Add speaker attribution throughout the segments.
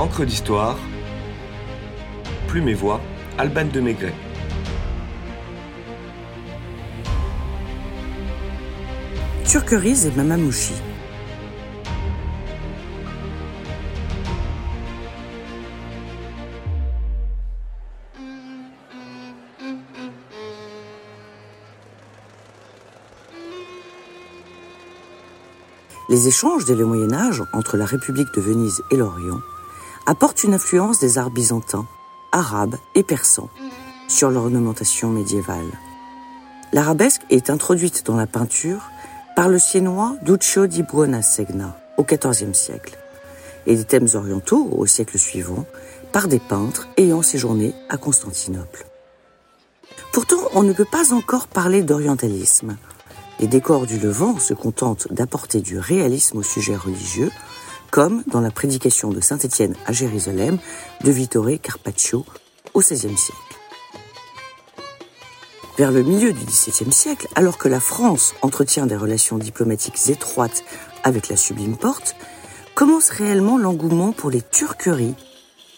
Speaker 1: Encre d'histoire, Plume et Voix, Alban de Maigret.
Speaker 2: Turqueries et Mamamouchi. Les échanges dès le Moyen Âge entre la République de Venise et l'Orient apportent une influence des arts byzantins, arabes et persans sur l'ornementation médiévale. L'arabesque est introduite dans la peinture par le siennois Duccio di Buonasegna au XIVe siècle et des thèmes orientaux au siècle suivant par des peintres ayant séjourné à Constantinople. Pourtant, on ne peut pas encore parler d'orientalisme, les décors du Levant se contentent d'apporter du réalisme au sujet religieux, comme dans la prédication de Saint Étienne à Jérusalem de Vittore Carpaccio au XVIe siècle. Vers le milieu du XVIIe siècle, alors que la France entretient des relations diplomatiques étroites avec la Sublime Porte, commence réellement l'engouement pour les turqueries,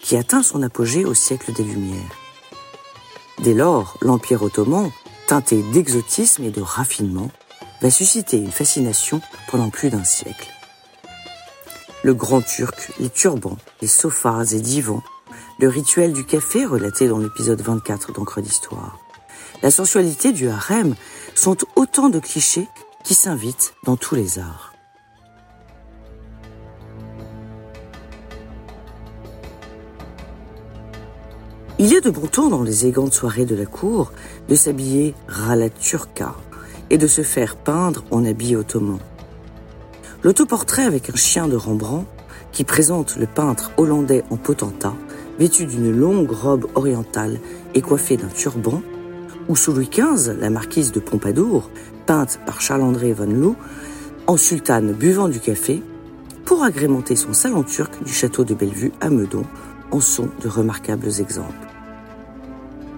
Speaker 2: qui atteint son apogée au siècle des Lumières. Dès lors, l'Empire ottoman, teinté d'exotisme et de raffinement, va susciter une fascination pendant plus d'un siècle. Le grand turc, les turbans, les sofas et divans, le rituel du café relaté dans l'épisode 24 d'Encre d'Histoire, la sensualité du harem sont autant de clichés qui s'invitent dans tous les arts. Il a de bon temps dans les élégantes soirées de la cour de s'habiller rala turca, et de se faire peindre en habit ottoman. L'autoportrait avec un chien de Rembrandt, qui présente le peintre hollandais en potentat, vêtu d'une longue robe orientale et coiffé d'un turban, ou sous Louis XV, la marquise de Pompadour, peinte par Charles-André Van Loo, en sultane buvant du café, pour agrémenter son salon turc du château de Bellevue à Meudon, en sont de remarquables exemples.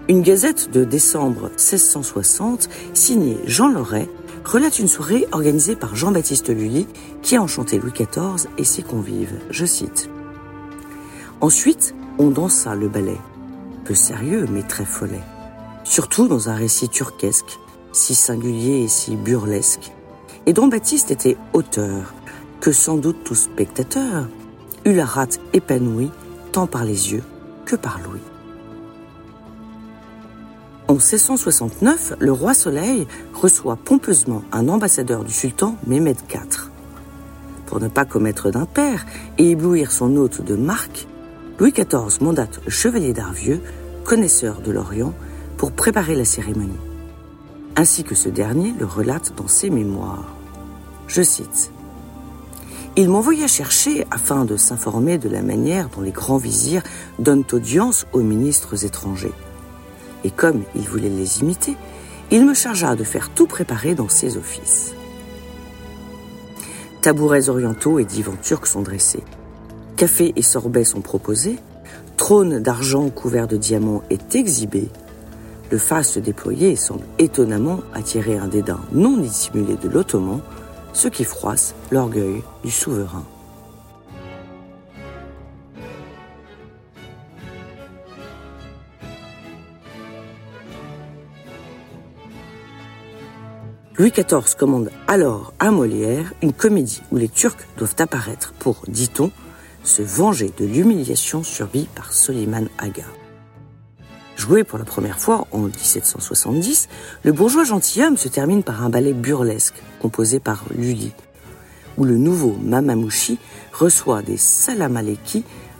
Speaker 2: Une gazette de décembre 1660, signée Jean Loret, relate une soirée organisée par Jean-Baptiste Lully qui a enchanté Louis XIV et ses convives. Je cite. Ensuite, on dansa le ballet. Peu sérieux, mais très follet. Surtout dans un récit turquesque, si singulier et si burlesque, et dont Baptiste était auteur, que sans doute tout spectateur eut la rate épanouie tant par les yeux que par l'ouïe. En 1669, le roi Soleil reçoit pompeusement un ambassadeur du sultan Mehmed IV. Pour ne pas commettre d'impair et éblouir son hôte de marque, Louis XIV mandate le chevalier d'Arvieux, connaisseur de l'Orient, pour préparer la cérémonie. Ainsi que ce dernier le relate dans ses mémoires. Je cite. Il m'envoya chercher afin de s'informer de la manière dont les grands vizirs donnent audience aux ministres étrangers et comme il voulait les imiter, il me chargea de faire tout préparer dans ses offices. Tabourets orientaux et divans turcs sont dressés. Café et sorbet sont proposés. Trône d'argent couvert de diamants est exhibé. Le faste déployé semble étonnamment attirer un dédain non dissimulé de l'Ottoman, ce qui froisse l'orgueil du souverain. Louis XIV commande alors à Molière une comédie où les Turcs doivent apparaître pour, dit-on, se venger de l'humiliation subie par Soliman Aga. Joué pour la première fois en 1770, le bourgeois gentilhomme se termine par un ballet burlesque composé par Lully, où le nouveau Mamamouchi reçoit des salam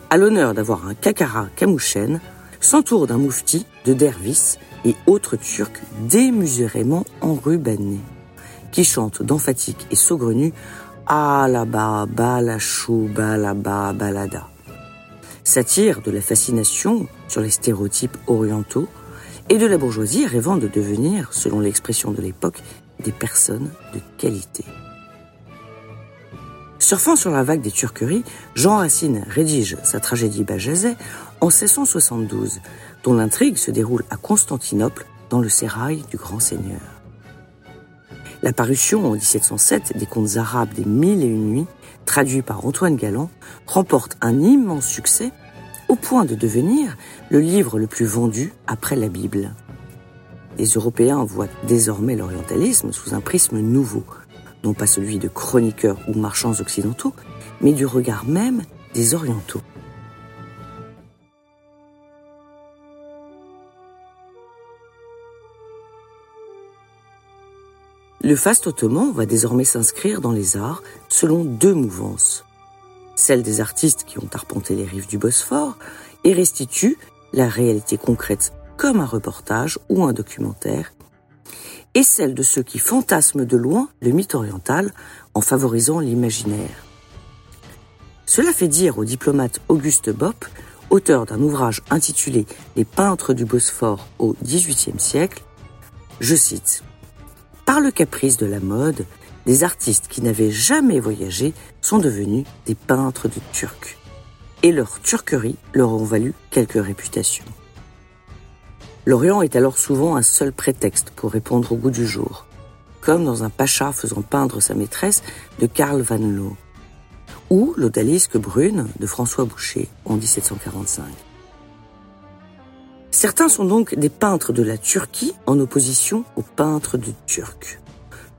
Speaker 2: à l'honneur d'avoir un kakara kamouchen, s'entoure d'un moufti, de dervis et autres Turcs démesurément enrubanés, qui chantent d'emphatique et saugrenu Alaba, Balachou, Balaba, Balada. Satire de la fascination sur les stéréotypes orientaux et de la bourgeoisie rêvant de devenir, selon l'expression de l'époque, des personnes de qualité. Surfant sur la vague des turqueries, Jean Racine rédige sa tragédie Bajazet en 1672, dont l'intrigue se déroule à Constantinople dans le sérail du grand seigneur. La parution en 1707 des contes arabes des Mille et une nuits traduit par Antoine Galland, remporte un immense succès au point de devenir le livre le plus vendu après la Bible. Les Européens voient désormais l'orientalisme sous un prisme nouveau, non pas celui de chroniqueurs ou marchands occidentaux, mais du regard même des orientaux. Le faste ottoman va désormais s'inscrire dans les arts selon deux mouvances. Celle des artistes qui ont arpenté les rives du Bosphore et restituent la réalité concrète comme un reportage ou un documentaire, et celle de ceux qui fantasment de loin le mythe oriental en favorisant l'imaginaire. Cela fait dire au diplomate Auguste Bopp, auteur d'un ouvrage intitulé Les peintres du Bosphore au XVIIIe siècle, je cite, par le caprice de la mode, des artistes qui n'avaient jamais voyagé sont devenus des peintres de Turcs. Et leur turquerie leur ont valu quelques réputations. L'Orient est alors souvent un seul prétexte pour répondre au goût du jour, comme dans un pacha faisant peindre sa maîtresse de Karl van Loo, ou l'odalisque brune de François Boucher en 1745. Certains sont donc des peintres de la Turquie en opposition aux peintres de Turcs,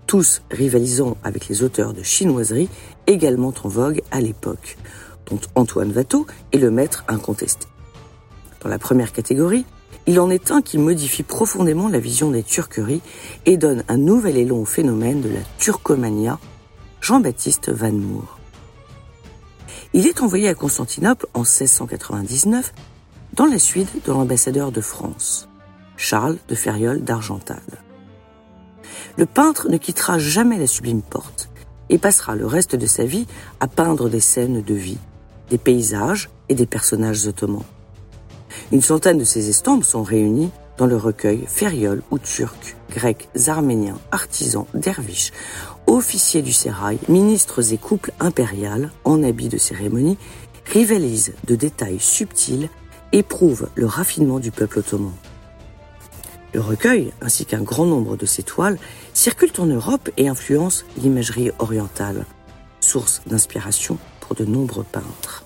Speaker 2: tous rivalisant avec les auteurs de chinoiserie également en vogue à l'époque, dont Antoine Watteau est le maître incontesté. Dans la première catégorie, il en est un qui modifie profondément la vision des turqueries et donne un nouvel élan au phénomène de la turcomania, Jean-Baptiste Van Moor. Il est envoyé à Constantinople en 1699 dans la suite de l'ambassadeur de France, Charles de Ferriol d'Argental. Le peintre ne quittera jamais la sublime porte et passera le reste de sa vie à peindre des scènes de vie, des paysages et des personnages ottomans. Une centaine de ses estampes sont réunies dans le recueil Ferriol ou Turcs, Grecs, Arméniens, artisans, derviches, officiers du sérail, ministres et couples impériales en habits de cérémonie rivalisent de détails subtils éprouve le raffinement du peuple ottoman. Le recueil, ainsi qu'un grand nombre de ses toiles, circulent en Europe et influencent l'imagerie orientale, source d'inspiration pour de nombreux peintres.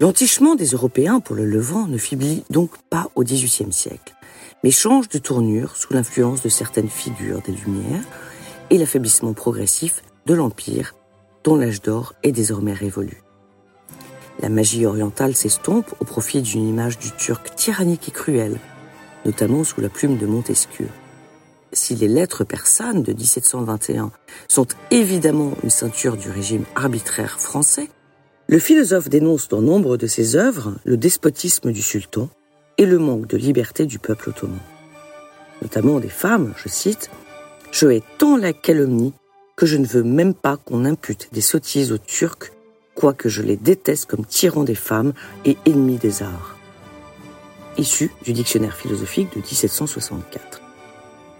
Speaker 2: L'entichement des Européens pour le Levant ne faiblit donc pas au XVIIIe siècle, mais change de tournure sous l'influence de certaines figures des Lumières, et l'affaiblissement progressif de l'Empire, dont l'âge d'or est désormais révolu. La magie orientale s'estompe au profit d'une image du Turc tyrannique et cruel, notamment sous la plume de Montesquieu. Si les lettres persanes de 1721 sont évidemment une ceinture du régime arbitraire français, le philosophe dénonce dans nombre de ses œuvres le despotisme du sultan et le manque de liberté du peuple ottoman. Notamment des femmes, je cite, je hais tant la calomnie que je ne veux même pas qu'on impute des sottises aux Turcs, quoique je les déteste comme tyrans des femmes et ennemis des arts. Issu du dictionnaire philosophique de 1764.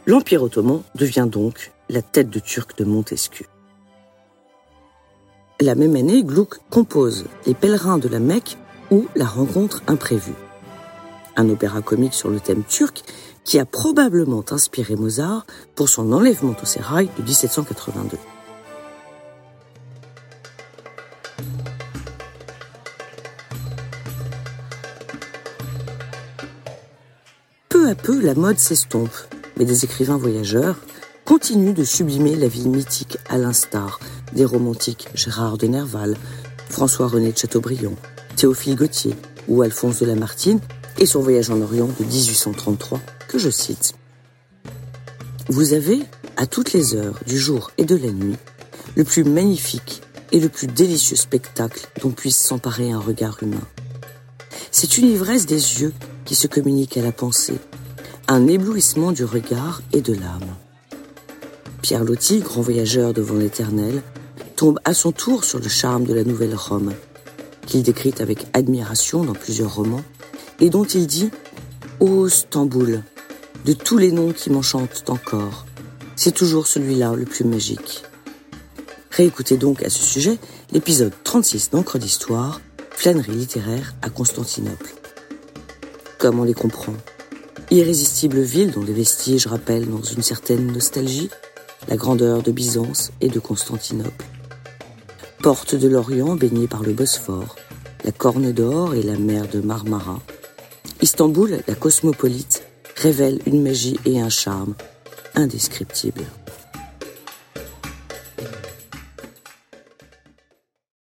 Speaker 2: L'Empire ottoman devient donc la tête de turc de Montesquieu. La même année, Gluck compose Les pèlerins de la Mecque ou La rencontre imprévue. Un opéra comique sur le thème turc qui a probablement inspiré Mozart pour son enlèvement au sérail de 1782. Peu à peu, la mode s'estompe, mais des écrivains voyageurs continuent de sublimer la vie mythique à l'instar des romantiques Gérard de Nerval, François-René de Chateaubriand, Théophile Gautier ou Alphonse de Lamartine et son voyage en Orient de 1833 je cite. Vous avez, à toutes les heures du jour et de la nuit, le plus magnifique et le plus délicieux spectacle dont puisse s'emparer un regard humain. C'est une ivresse des yeux qui se communique à la pensée, un éblouissement du regard et de l'âme. Pierre Loti, grand voyageur devant l'éternel, tombe à son tour sur le charme de la nouvelle Rome, qu'il décrit avec admiration dans plusieurs romans, et dont il dit Ô Stamboul, de tous les noms qui m'enchantent encore, c'est toujours celui-là le plus magique. Réécoutez donc à ce sujet l'épisode 36 d'Encre d'Histoire, flânerie littéraire à Constantinople. Comme on les comprend, Irrésistible ville dont les vestiges rappellent dans une certaine nostalgie la grandeur de Byzance et de Constantinople. Porte de l'Orient baignée par le Bosphore, la Corne d'Or et la mer de Marmara. Istanbul, la cosmopolite, révèle une magie et un charme indescriptibles.